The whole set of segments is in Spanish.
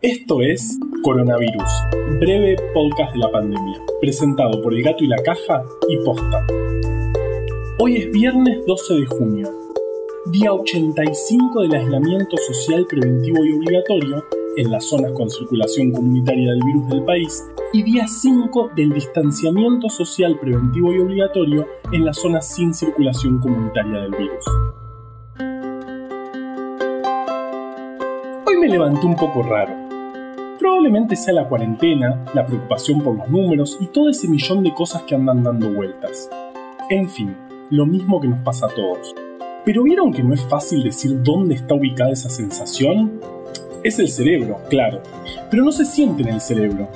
Esto es Coronavirus, breve podcast de la pandemia, presentado por El Gato y la Caja y Posta. Hoy es viernes 12 de junio, día 85 del aislamiento social preventivo y obligatorio en las zonas con circulación comunitaria del virus del país y día 5 del distanciamiento social preventivo y obligatorio en las zonas sin circulación comunitaria del virus. Hoy me levanté un poco raro Probablemente sea la cuarentena, la preocupación por los números y todo ese millón de cosas que andan dando vueltas. En fin, lo mismo que nos pasa a todos. Pero ¿vieron que no es fácil decir dónde está ubicada esa sensación? Es el cerebro, claro, pero no se siente en el cerebro.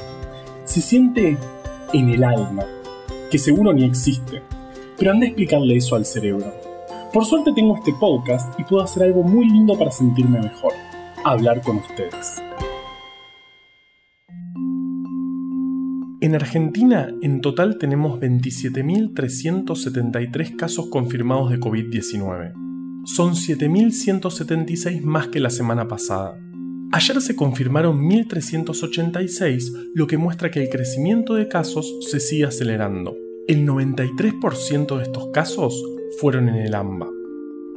Se siente en el alma, que seguro ni existe. Pero anda a explicarle eso al cerebro. Por suerte tengo este podcast y puedo hacer algo muy lindo para sentirme mejor. Hablar con ustedes. En Argentina, en total tenemos 27.373 casos confirmados de COVID-19. Son 7.176 más que la semana pasada. Ayer se confirmaron 1.386, lo que muestra que el crecimiento de casos se sigue acelerando. El 93% de estos casos fueron en el AMBA.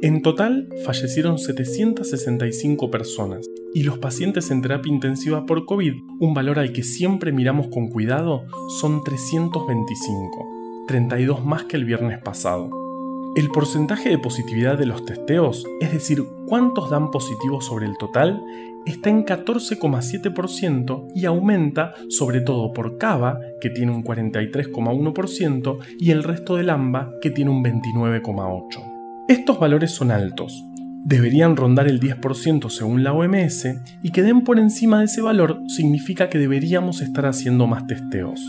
En total fallecieron 765 personas y los pacientes en terapia intensiva por COVID, un valor al que siempre miramos con cuidado, son 325, 32 más que el viernes pasado. El porcentaje de positividad de los testeos, es decir, cuántos dan positivo sobre el total, está en 14,7% y aumenta sobre todo por Cava, que tiene un 43,1%, y el resto del AMBA, que tiene un 29,8%. Estos valores son altos, deberían rondar el 10% según la OMS y que den por encima de ese valor significa que deberíamos estar haciendo más testeos.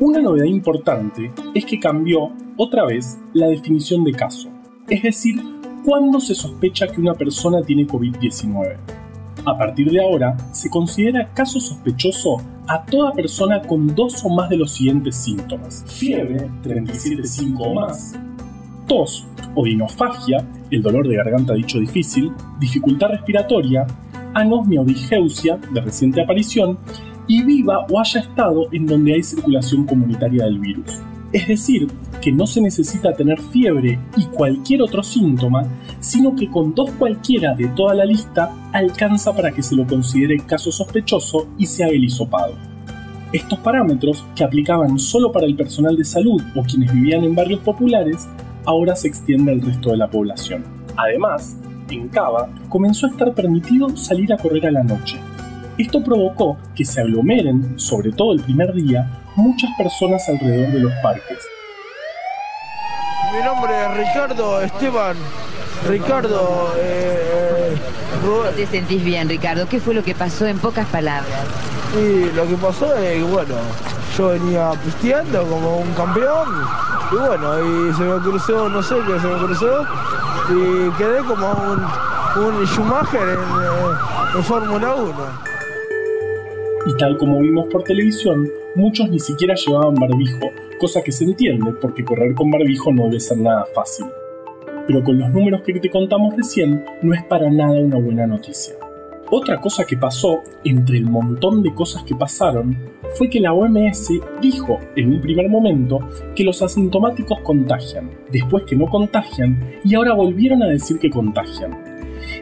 Una novedad importante es que cambió otra vez la definición de caso, es decir, cuándo se sospecha que una persona tiene COVID-19. A partir de ahora, se considera caso sospechoso a toda persona con dos o más de los siguientes síntomas. Fiebre, 37,5 o más. Tos o dinofagia, el dolor de garganta dicho difícil, dificultad respiratoria, anosmia o digeusia, de reciente aparición, y viva o haya estado en donde hay circulación comunitaria del virus. Es decir, que no se necesita tener fiebre y cualquier otro síntoma, sino que con dos cualquiera de toda la lista alcanza para que se lo considere caso sospechoso y se haga el. Estos parámetros, que aplicaban solo para el personal de salud o quienes vivían en barrios populares, ahora se extiende al resto de la población. Además, en Cava comenzó a estar permitido salir a correr a la noche. Esto provocó que se aglomeren, sobre todo el primer día, muchas personas alrededor de los parques, mi nombre es Ricardo Esteban. Ricardo. Eh, ¿Te sentís bien, Ricardo? ¿Qué fue lo que pasó en pocas palabras? Y lo que pasó es que, bueno, yo venía pisteando como un campeón. Y bueno, y se me cruzó, no sé qué se me cruzó. Y quedé como un, un Schumacher en, eh, en Fórmula 1. Y tal como vimos por televisión, muchos ni siquiera llevaban barbijo, cosa que se entiende porque correr con barbijo no debe ser nada fácil. Pero con los números que te contamos recién, no es para nada una buena noticia. Otra cosa que pasó, entre el montón de cosas que pasaron, fue que la OMS dijo en un primer momento que los asintomáticos contagian, después que no contagian y ahora volvieron a decir que contagian.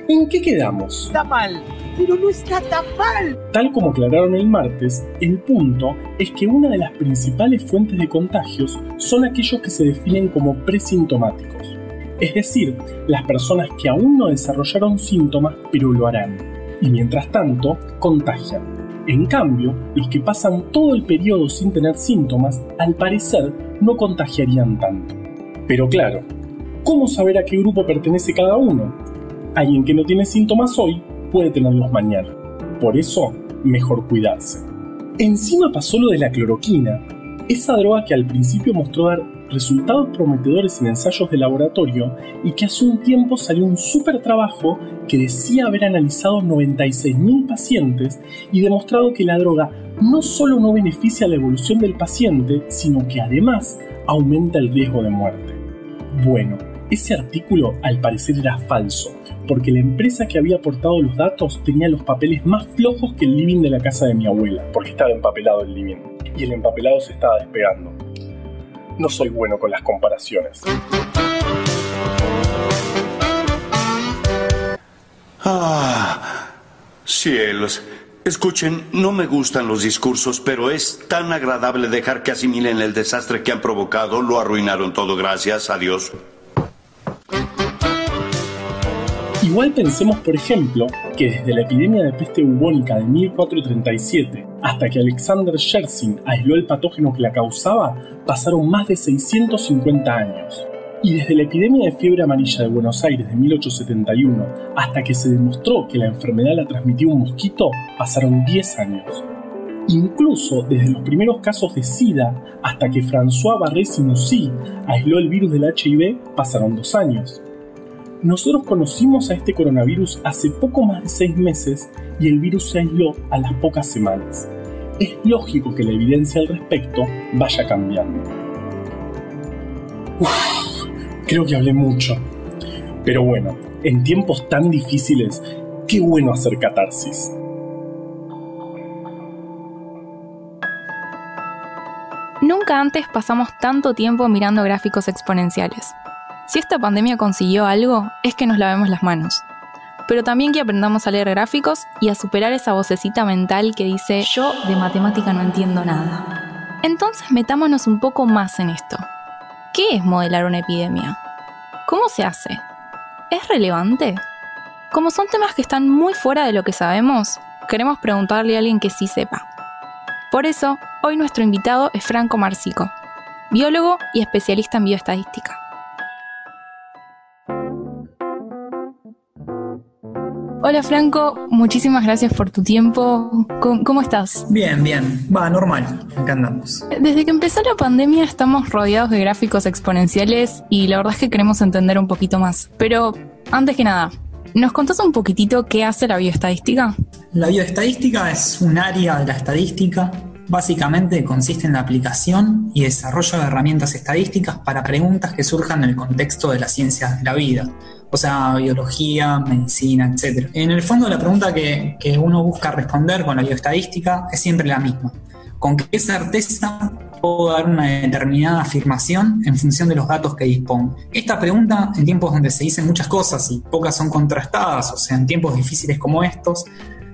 ¿En qué quedamos? Está mal pero no está tan mal. Tal como aclararon el martes, el punto es que una de las principales fuentes de contagios son aquellos que se definen como presintomáticos, es decir, las personas que aún no desarrollaron síntomas pero lo harán, y mientras tanto contagian. En cambio, los que pasan todo el periodo sin tener síntomas, al parecer, no contagiarían tanto. Pero claro, ¿cómo saber a qué grupo pertenece cada uno? Alguien que no tiene síntomas hoy puede tenerlos mañana. Por eso, mejor cuidarse. Encima pasó lo de la cloroquina, esa droga que al principio mostró dar resultados prometedores en ensayos de laboratorio y que hace un tiempo salió un super trabajo que decía haber analizado 96.000 pacientes y demostrado que la droga no solo no beneficia la evolución del paciente, sino que además aumenta el riesgo de muerte. Bueno, Ese artículo al parecer era falso, porque la empresa que había aportado los datos tenía los papeles más flojos que el living de la casa de mi abuela, porque estaba empapelado el living, y el empapelado se estaba despegando. No soy bueno con las comparaciones. Ah, cielos. Escuchen, no me gustan los discursos, pero es tan agradable dejar que asimilen el desastre que han provocado. Lo arruinaron todo, gracias a Igual pensemos, por ejemplo, que desde la epidemia de peste bubónica de 1437 hasta que Alexander Yersin aisló el patógeno que la causaba, pasaron más de 650 años. Y desde la epidemia de fiebre amarilla de Buenos Aires de 1871 hasta que se demostró que la enfermedad la transmitía un mosquito, pasaron 10 años. Incluso desde los primeros casos de SIDA hasta que François Barré-Sinoussi aisló el virus del HIV, pasaron dos años. Nosotros conocimos a este coronavirus hace poco más de seis meses y el virus se aisló a las pocas semanas. Es lógico que la evidencia al respecto vaya cambiando. Creo que hablé mucho. Pero bueno, en tiempos tan difíciles, qué bueno hacer catarsis. Nunca antes pasamos tanto tiempo mirando gráficos exponenciales. Si esta pandemia consiguió algo, es que nos lavemos las manos. Pero también que aprendamos a leer gráficos y a superar esa vocecita mental que dice yo de matemática no entiendo nada. Entonces metámonos un poco más en esto. ¿Qué es modelar una epidemia? ¿Cómo se hace? ¿Es relevante? Como son temas que están muy fuera de lo que sabemos, queremos preguntarle a alguien que sí sepa. Por eso, hoy nuestro invitado es Franco Marcico, biólogo y especialista en bioestadística. Hola Franco, muchísimas gracias por tu tiempo. ¿Cómo, estás? Bien, bien, va, normal, acá andamos. Desde que empezó la pandemia estamos rodeados de gráficos exponenciales y la verdad es que queremos entender un poquito más. Pero antes que nada, ¿nos contás un poquitito qué hace la bioestadística? La bioestadística es un área de la estadística Básicamente consiste en la aplicación y desarrollo de herramientas estadísticas para preguntas que surjan en el contexto de las ciencias de la vida, o sea, biología, medicina, etc. En el fondo la pregunta que, uno busca responder con la bioestadística es siempre la misma. ¿Con qué certeza puedo dar una determinada afirmación en función de los datos que dispongo? Esta pregunta, en tiempos donde se dicen muchas cosas y pocas son contrastadas, o sea, en tiempos difíciles como estos,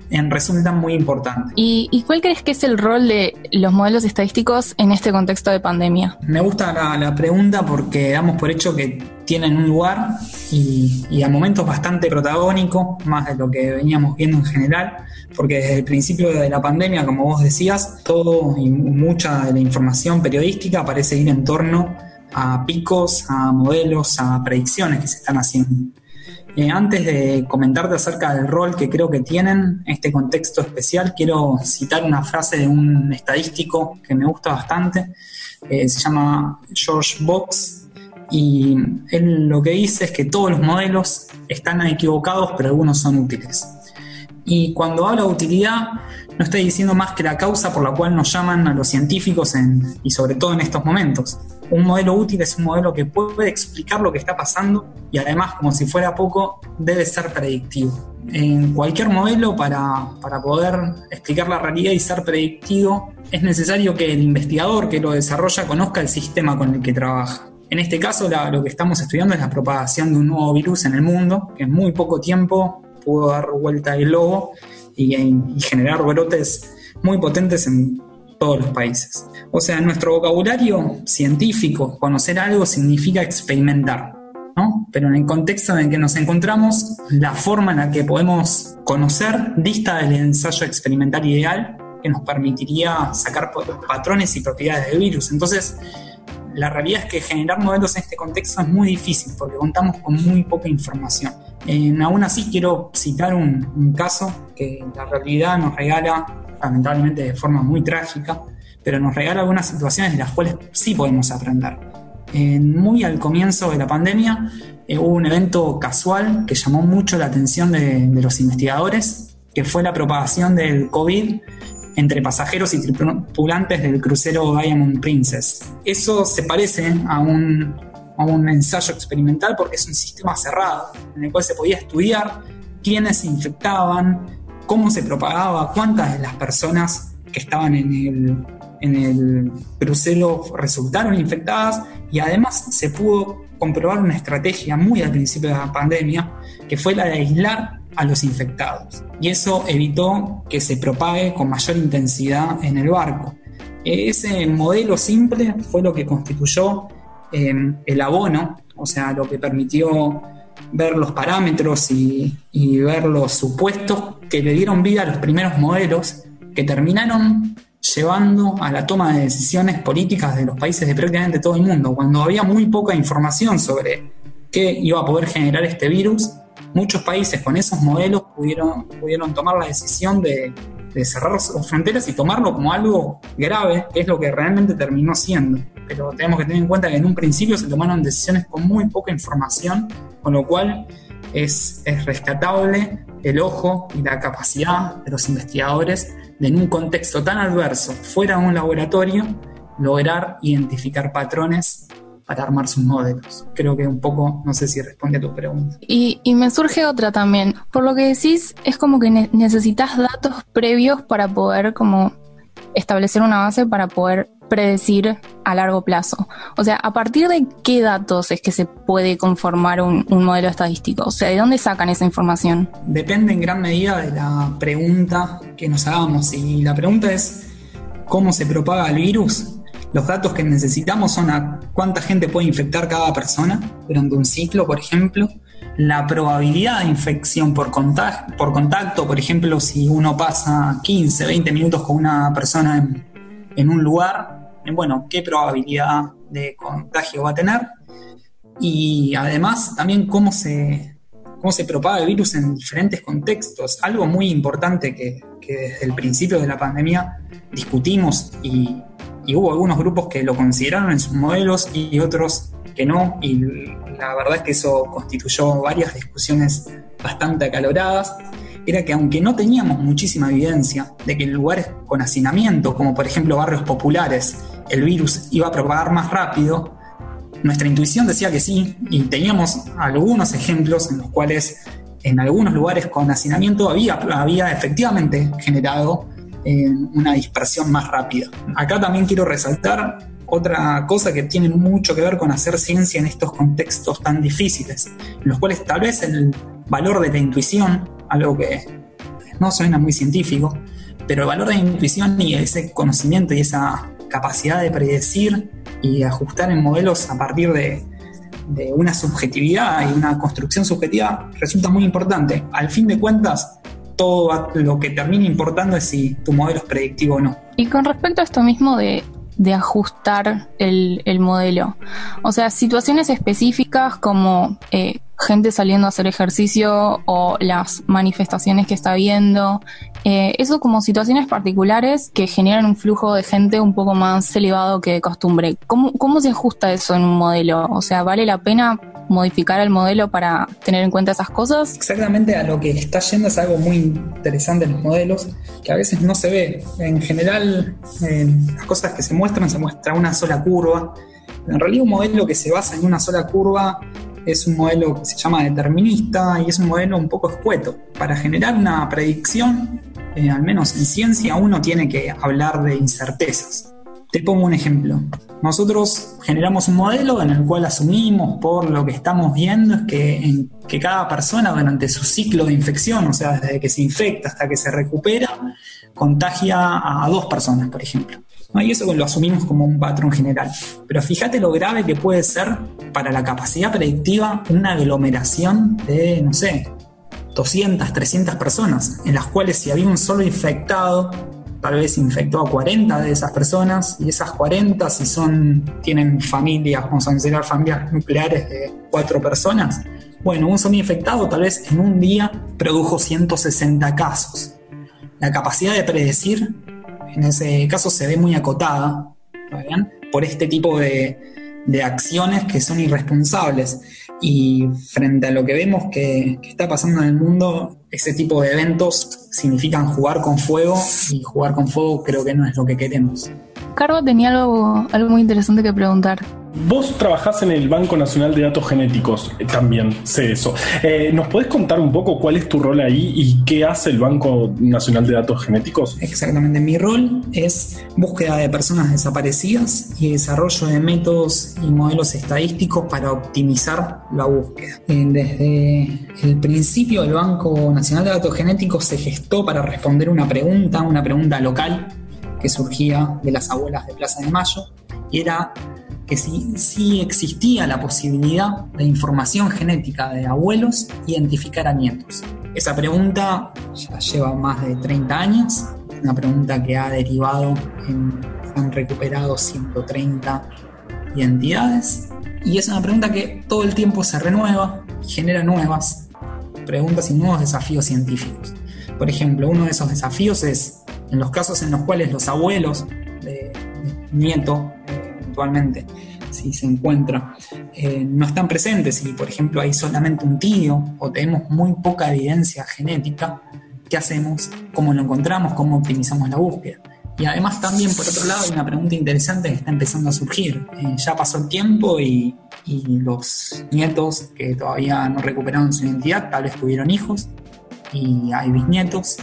en resulta muy importante. ¿Y, cuál crees que es el rol de los modelos estadísticos en este contexto de pandemia? Me gusta la, pregunta porque damos por hecho que tienen un lugar y, y, a momentos bastante protagónico, más de lo que veníamos viendo en general, porque desde el principio de la pandemia, como vos decías, todo y mucha de la información periodística parece ir en torno a picos, a modelos, a predicciones que se están haciendo. Eh, antes de comentarte acerca del rol que creo que tienen en este contexto especial, quiero citar una frase de un estadístico que me gusta bastante. Eh, se llama George Box y él lo que dice es que todos los modelos están equivocados, pero algunos son útiles. Y cuando habla de utilidad, no estoy diciendo más que la causa por la cual nos llaman a los científicos y sobre todo en estos momentos. Un modelo útil es un modelo que puede explicar lo que está pasando y además, como si fuera poco, debe ser predictivo. En cualquier modelo, para, para poder explicar la realidad y ser predictivo, es necesario que el investigador que lo desarrolla conozca el sistema con el que trabaja. En este caso, lo que estamos estudiando es la propagación de un nuevo virus en el mundo, que en muy poco tiempo pudo dar vuelta al globo y, generar brotes muy potentes en todos los países. O sea, nuestro vocabulario científico, conocer algo significa experimentar, ¿no? Pero en el contexto en el que nos encontramos, la forma en la que podemos conocer dista del ensayo experimental ideal que nos permitiría sacar patrones y propiedades del virus. Entonces, la realidad es que generar modelos en este contexto es muy difícil porque contamos con muy poca información. Aún así quiero citar un, caso que la realidad nos regala, lamentablemente de forma muy trágica, pero nos regala algunas situaciones de las cuales sí podemos aprender. muy al comienzo de la pandemia eh, hubo un evento casual que llamó mucho la atención de, de los investigadores, que fue la propagación del COVID entre pasajeros y tripulantes del crucero Diamond Princess. Eso se parece a un, a un ensayo experimental porque es un sistema cerrado en el cual se podía estudiar quiénes se infectaban, cómo se propagaba, cuántas de las personas que estaban en el, en el crucero resultaron infectadas y además se pudo comprobar una estrategia muy al principio de la pandemia que fue la de aislar a los infectados y eso evitó que se propague con mayor intensidad en el barco. Ese modelo simple fue lo que constituyó el abono, o sea, lo que permitió ver los parámetros y, ver los supuestos que le dieron vida a los primeros modelos que terminaron llevando a la toma de decisiones políticas de los países de prácticamente todo el mundo. Cuando había muy poca información sobre qué iba a poder generar este virus, muchos países con esos modelos pudieron, pudieron tomar la decisión de, de cerrar sus fronteras y tomarlo como algo grave, que es lo que realmente terminó siendo. Pero tenemos que tener en cuenta que en un principio se tomaron decisiones con muy poca información, con lo cual es, es rescatable el ojo y la capacidad de los investigadores de en un contexto tan adverso, fuera de un laboratorio, lograr identificar patrones para armar sus modelos. Creo que un poco, no sé si responde a tu pregunta. Y, me surge otra también. Por lo que decís, es como que necesitas datos previos para poder como establecer una base para poder predecir a largo plazo. O sea, ¿a partir de qué datos es que se puede conformar un, modelo estadístico? O sea, ¿de dónde sacan esa información? Depende en gran medida de la pregunta que nos hagamos. Y la pregunta es, ¿cómo se propaga el virus? Los datos que necesitamos son a cuánta gente puede infectar cada persona durante un ciclo, por ejemplo. La probabilidad de infección por, por contacto, por ejemplo, si uno pasa 15, 20 minutos con una persona en un lugar, bueno, qué probabilidad de contagio va a tener. Y además también cómo se, cómo se propaga el virus en diferentes contextos. Algo muy importante que, que desde el principio de la pandemia discutimos y y hubo algunos grupos que lo consideraron en sus modelos y otros que no, y la verdad es que eso constituyó varias discusiones bastante acaloradas, era que aunque no teníamos muchísima evidencia de que en lugares con hacinamiento, como por ejemplo barrios populares, el virus iba a propagar más rápido, nuestra intuición decía que sí, y teníamos algunos ejemplos en los cuales en algunos lugares con hacinamiento había, había efectivamente generado una dispersión más rápida. Acá también quiero resaltar otra cosa que tiene mucho que ver con hacer ciencia en estos contextos tan difíciles, en los cuales tal vez el valor de la intuición, algo que no suena muy científico, pero el valor de la intuición y ese conocimiento y esa capacidad de predecir y ajustar en modelos a partir de, una subjetividad y una construcción subjetiva resulta muy importante. Al fin de cuentas, todo lo que termina importando es si tu modelo es predictivo o no. Y con respecto a esto mismo de, ajustar el, modelo, o sea, situaciones específicas como eh, gente saliendo a hacer ejercicio o las manifestaciones que está viendo, eh, eso como situaciones particulares que generan un flujo de gente un poco más elevado que de costumbre. ¿Cómo, ¿Cómo se ajusta eso en un modelo? O sea, ¿vale la pena modificar el modelo para tener en cuenta esas cosas? Exactamente a lo que está yendo es algo muy interesante en los modelos, que a veces no se ve. En general, las cosas que se muestran, se muestra una sola curva. En realidad un modelo que se basa en una sola curva es un modelo que se llama determinista y es un modelo un poco escueto. Para generar una predicción, eh, al menos en ciencia, uno tiene que hablar de incertezas. Te pongo un ejemplo. Nosotros generamos un modelo en el cual asumimos por lo que estamos viendo es que, que cada persona durante su ciclo de infección, o sea, desde que se infecta hasta que se recupera, contagia a dos personas, por ejemplo. Y eso lo asumimos como un patrón general. Pero fíjate lo grave que puede ser para la capacidad predictiva una aglomeración de, no sé, 200, 300 personas, en las cuales si había un solo infectado, tal vez infectó a 40 de esas personas y esas 40 si son tienen familias, vamos a considerar familias nucleares de cuatro personas, bueno, un solo infectado tal vez en un día produjo 160 casos. La capacidad de predecir en ese caso se ve muy acotada por este tipo de, de acciones que son irresponsables. Y frente a lo que vemos que, está pasando en el mundo, ese tipo de eventos significan jugar con fuego y jugar con fuego creo que no es lo que queremos. Carlos tenía algo, algo muy interesante que preguntar. Vos trabajás en el Banco Nacional de Datos Genéticos, eh, también sé eso. Eh, ¿Nos podés contar un poco cuál es tu rol ahí y qué hace el Banco Nacional de Datos Genéticos? Exactamente, mi rol es búsqueda de personas desaparecidas y desarrollo de métodos y modelos estadísticos para optimizar la búsqueda. Eh, desde el principio el Banco Nacional de Datos Genéticos se gestó para responder una pregunta, una pregunta local que surgía de las abuelas de Plaza de Mayo y era que si, existía la posibilidad de información genética de abuelos identificar a nietos. Esa pregunta ya lleva más de 30 años, una pregunta que ha derivado en, han recuperado 130 identidades y es una pregunta que todo el tiempo se renueva y genera nuevas preguntas y nuevos desafíos científicos. Por ejemplo, uno de esos desafíos es en los casos en los cuales los abuelos de, nieto eventualmente si se encuentra, eh, no están presentes, si por ejemplo hay solamente un tío o tenemos muy poca evidencia genética, ¿qué hacemos? ¿Cómo lo encontramos? ¿Cómo optimizamos la búsqueda? Y además también, por otro lado, hay una pregunta interesante que está empezando a surgir. Eh, ya pasó el tiempo y, y, los nietos que todavía no recuperaron su identidad tal vez tuvieron hijos y hay bisnietos.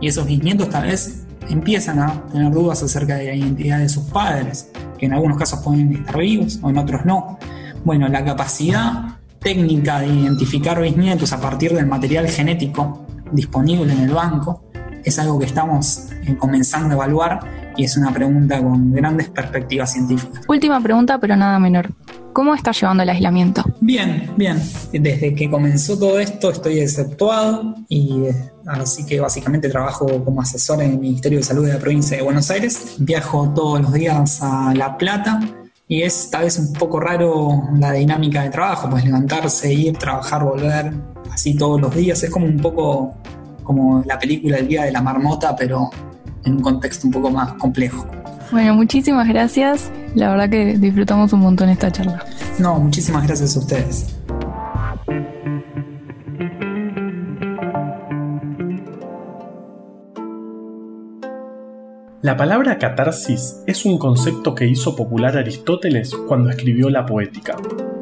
Y esos bisnietos tal vez empiezan a tener dudas acerca de la identidad de sus padres que en algunos casos pueden estar vivos o en otros no. Bueno, la capacidad técnica de identificar bisnietos a partir del material genético disponible en el banco es algo que estamos eh, comenzando a evaluar y es una pregunta con grandes perspectivas científicas. Última pregunta, pero nada menor. ¿Cómo está llevando el aislamiento? Bien, bien. Desde que comenzó todo esto estoy exceptuado y eh, así que básicamente trabajo como asesor en el Ministerio de Salud de la provincia de Buenos Aires. Viajo todos los días a La Plata y es tal vez un poco raro la dinámica de trabajo, pues levantarse, ir, trabajar, volver, así todos los días. Es como un poco como la película El Día de la Marmota, pero en un contexto un poco más complejo. Bueno, muchísimas gracias. La verdad que disfrutamos un montón esta charla. No, muchísimas gracias a ustedes. La palabra catarsis es un concepto que hizo popular Aristóteles cuando escribió la poética,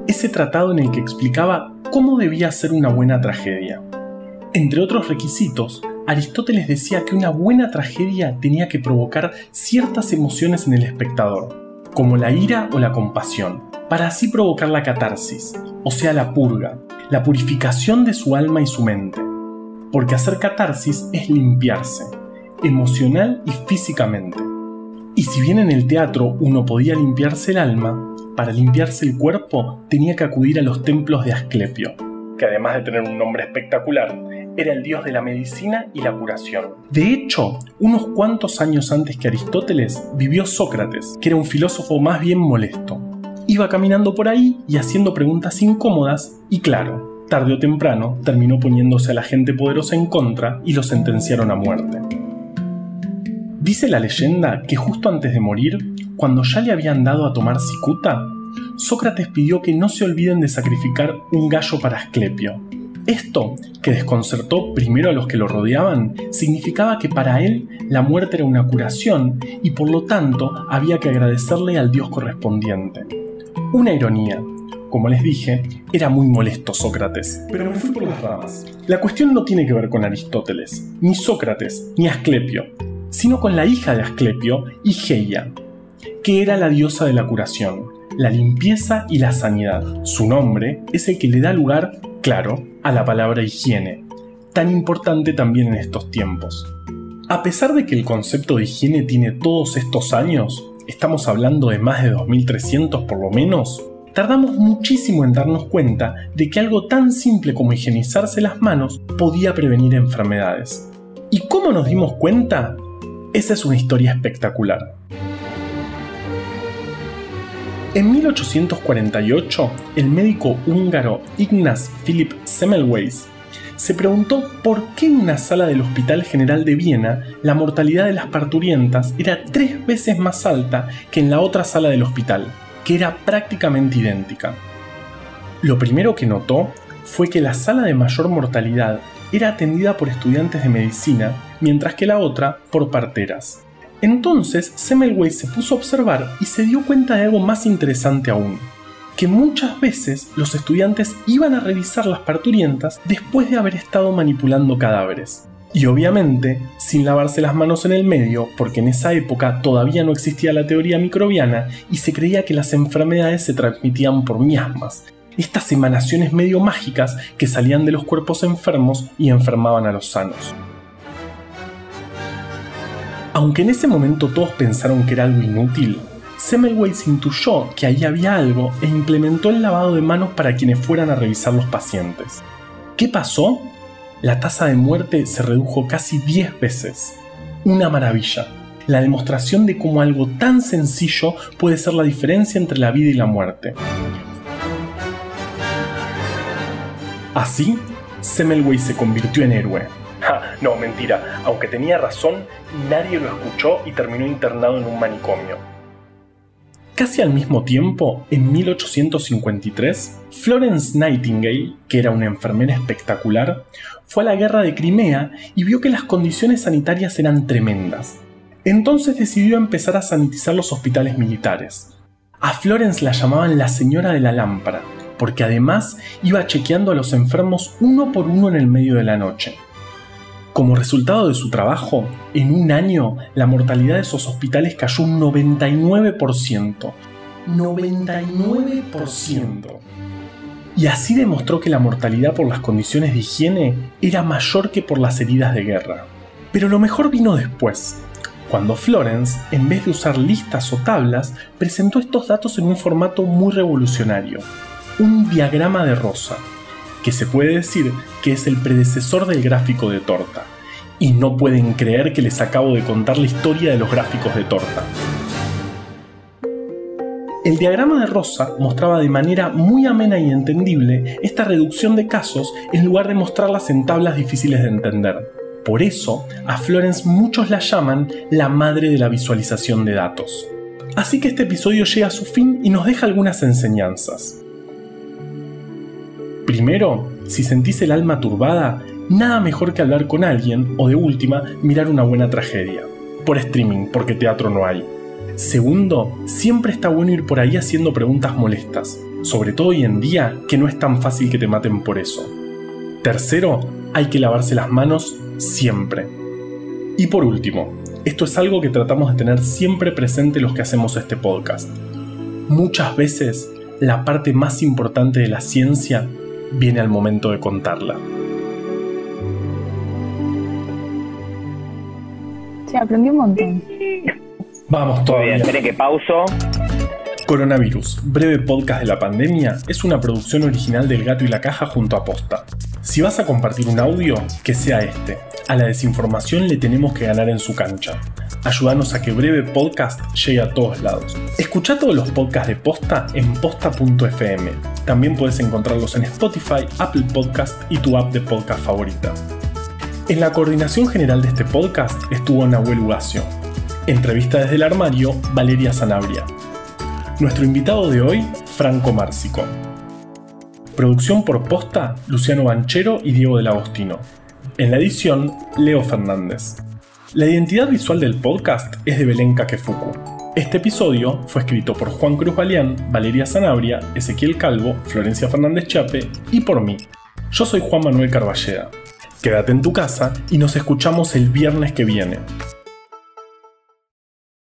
ese tratado en el que explicaba cómo debía ser una buena tragedia. Entre otros requisitos, Aristóteles decía que una buena tragedia tenía que provocar ciertas emociones en el espectador, como la ira o la compasión, para así provocar la catarsis, o sea, la purga, la purificación de su alma y su mente. Porque hacer catarsis es limpiarse, emocional y físicamente. Y si bien en el teatro uno podía limpiarse el alma, para limpiarse el cuerpo tenía que acudir a los templos de Asclepio, que además de tener un nombre espectacular, era el dios de la medicina y la curación. De hecho, unos cuantos años antes que Aristóteles vivió Sócrates, que era un filósofo más bien molesto. Iba caminando por ahí y haciendo preguntas incómodas y claro, tarde o temprano terminó poniéndose a la gente poderosa en contra y lo sentenciaron a muerte. Dice la leyenda que justo antes de morir, cuando ya le habían dado a tomar cicuta, Sócrates pidió que no se olviden de sacrificar un gallo para Asclepio, esto, que desconcertó primero a los que lo rodeaban, significaba que para él la muerte era una curación y por lo tanto había que agradecerle al dios correspondiente. Una ironía. Como les dije, era muy molesto Sócrates, pero me fui por las ramas. La cuestión no tiene que ver con Aristóteles, ni Sócrates, ni Asclepio, sino con la hija de Asclepio, Igeia, que era la diosa de la curación, la limpieza y la sanidad. Su nombre es el que le da lugar claro, a la palabra higiene, tan importante también en estos tiempos. A pesar de que el concepto de higiene tiene todos estos años, estamos hablando de más de 2300 por lo menos, tardamos muchísimo en darnos cuenta de que algo tan simple como higienizarse las manos podía prevenir enfermedades. ¿Y cómo nos dimos cuenta? Esa es una historia espectacular. En 1848, el médico húngaro Ignaz Philipp Semmelweis se preguntó por qué en una sala del Hospital General de Viena la mortalidad de las parturientas era tres veces más alta que en la otra sala del hospital, que era prácticamente idéntica. Lo primero que notó fue que la sala de mayor mortalidad era atendida por estudiantes de medicina, mientras que la otra por parteras. Entonces Semmelweis se puso a observar y se dio cuenta de algo más interesante aún, que muchas veces los estudiantes iban a revisar las parturientas después de haber estado manipulando cadáveres. Y obviamente, sin lavarse las manos en el medio, porque en esa época todavía no existía la teoría microbiana y se creía que las enfermedades se transmitían por miasmas, estas emanaciones medio mágicas que salían de los cuerpos enfermos y enfermaban a los sanos. Aunque en ese momento todos pensaron que era algo inútil, Semmelweis intuyó que ahí había algo e implementó el lavado de manos para quienes fueran a revisar los pacientes. ¿Qué pasó? La tasa de muerte se redujo casi 10 veces. Una maravilla. La demostración de cómo algo tan sencillo puede ser la diferencia entre la vida y la muerte. Así, Semmelweis se convirtió en héroe no, mentira. Aunque tenía razón, nadie lo escuchó y terminó internado en un manicomio. Casi al mismo tiempo, en 1853, Florence Nightingale, que era una enfermera espectacular, fue a la guerra de Crimea y vio que las condiciones sanitarias eran tremendas. Entonces decidió empezar a sanitizar los hospitales militares. A Florence la llamaban la señora de la lámpara, porque además iba chequeando a los enfermos uno por uno en el medio de la noche. Como resultado de su trabajo, en un año la mortalidad de esos hospitales cayó un 99%. 99%. Y así demostró que la mortalidad por las condiciones de higiene era mayor que por las heridas de guerra. Pero lo mejor vino después, cuando Florence, en vez de usar listas o tablas, presentó estos datos en un formato muy revolucionario, un diagrama de rosa, que se puede decir que es el predecesor del gráfico de torta. Y no pueden creer que les acabo de contar la historia de los gráficos de torta. El diagrama de Rosa mostraba de manera muy amena y entendible esta reducción de casos en lugar de mostrarlas en tablas difíciles de entender. Por eso, a Florence muchos la llaman la madre de la visualización de datos. Así que este episodio llega a su fin y nos deja algunas enseñanzas. Primero, si sentís el alma turbada, nada mejor que hablar con alguien o de última mirar una buena tragedia. Por streaming, porque teatro no hay. Segundo, siempre está bueno ir por ahí haciendo preguntas molestas, sobre todo hoy en día que no es tan fácil que te maten por eso. Tercero, hay que lavarse las manos siempre. Y por último, esto es algo que tratamos de tener siempre presente los que hacemos este podcast. Muchas veces, la parte más importante de la ciencia viene al momento de contarla. Sí, aprendí un montón. Vamos todavía. Esperen que pauso. Coronavirus, breve podcast de la pandemia, es una producción original del Gato y la Caja junto a Posta. Si vas a compartir un audio, que sea este. A la desinformación le tenemos que ganar en su cancha. Ayúdanos a que Breve Podcast llegue a todos lados. Escucha todos los podcasts de Posta en posta.fm. También puedes encontrarlos en Spotify, Apple Podcast y tu app de podcast favorita. En la coordinación general de este podcast estuvo Nahuel Ugacio. Entrevista desde el armario, Valeria Sanabria. Nuestro invitado de hoy, Franco Márcico. Producción por posta, Luciano Banchero y Diego del Agostino. En la edición, Leo Fernández. La identidad visual del podcast es de Belén Kakefuku. Este episodio fue escrito por Juan Cruz Balián, Valeria Sanabria, Ezequiel Calvo, Florencia Fernández Chape y por mí. Yo soy Juan Manuel Carballeda. Quédate en tu casa y nos escuchamos el viernes que viene.